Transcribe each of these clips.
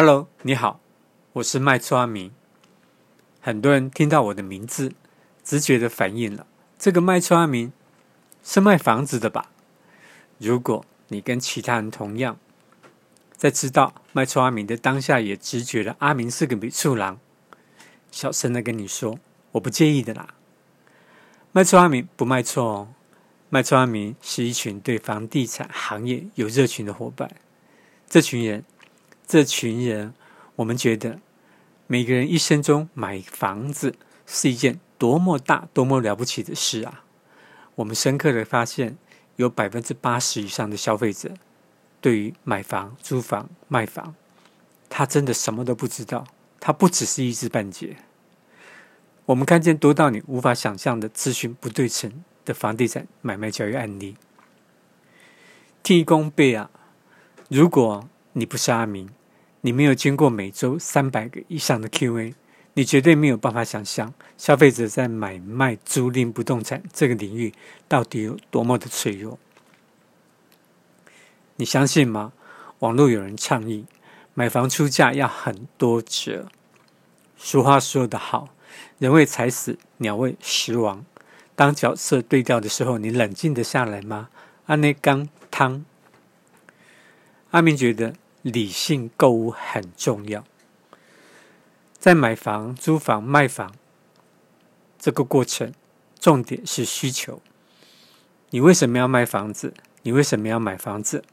Hello，你好，我是卖厝阿明。很多人听到我的名字，直觉的反应了，这个卖厝阿明是卖房子的吧？如果你跟其他人同样，在知道卖厝阿明的当下，也直觉了阿明是个卖厝郎，小声的跟你说，我不介意的啦。卖厝阿明不卖错哦，卖厝阿明是一群对房地产行业有热情的伙伴。这群人，这群人，我们觉得每个人一生中买房子是一件多么大、多么了不起的事啊！我们深刻的发现，有百分之八十以上的消费者对于买房、租房、卖房，他真的什么都不知道，他不只是一知半解。我们看见多到你无法想象的资讯不对称的房地产买卖交易案例。天公伯啊，如果你不是阿明，你没有经过每周三百个以上的 Q&A，你绝对没有办法想象消费者在买卖租赁不动产这个领域到底有多么的脆弱。你相信吗？网络有人倡议买房出价要很多折。俗话说得好。人为财死，鸟为食亡。当角色对调的时候，你冷静得下来吗？阿内刚汤。阿明觉得理性购物很重要，在买房、租房、卖房这个过程，重点是需求。你为什么要卖房子？你为什么要买房子？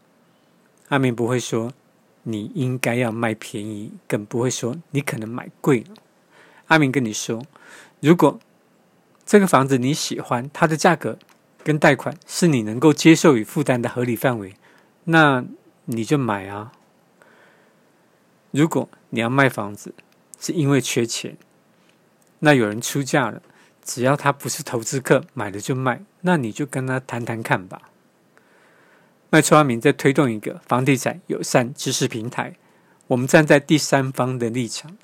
阿明不会说你应该要卖便宜，更不会说你可能买贵了。阿明跟你说，如果这个房子你喜欢，它的价格跟贷款是你能够接受与负担的合理范围，那你就买啊。如果你要卖房子是因为缺钱，那有人出价了，只要他不是投资客，买了就卖，那你就跟他谈谈看吧。卖厝阿明在推动一个房地产友善知识平台，我们站在第三方的立场。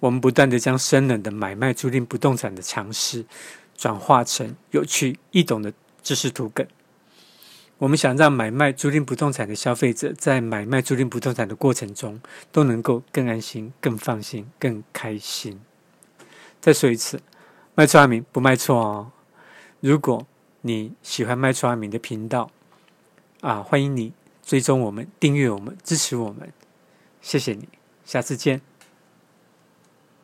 我们不断地将生冷的买卖租赁不动产的常识，转化成有趣易懂的知识图梗。我们想让买卖租赁不动产的消费者，在买卖租赁不动产的过程中，都能够更安心、更放心、更开心。再说一次，卖出阿明不卖错哦。如果你喜欢卖出阿明的频道，啊，欢迎你追踪我们、订阅我们、支持我们，谢谢你，下次见。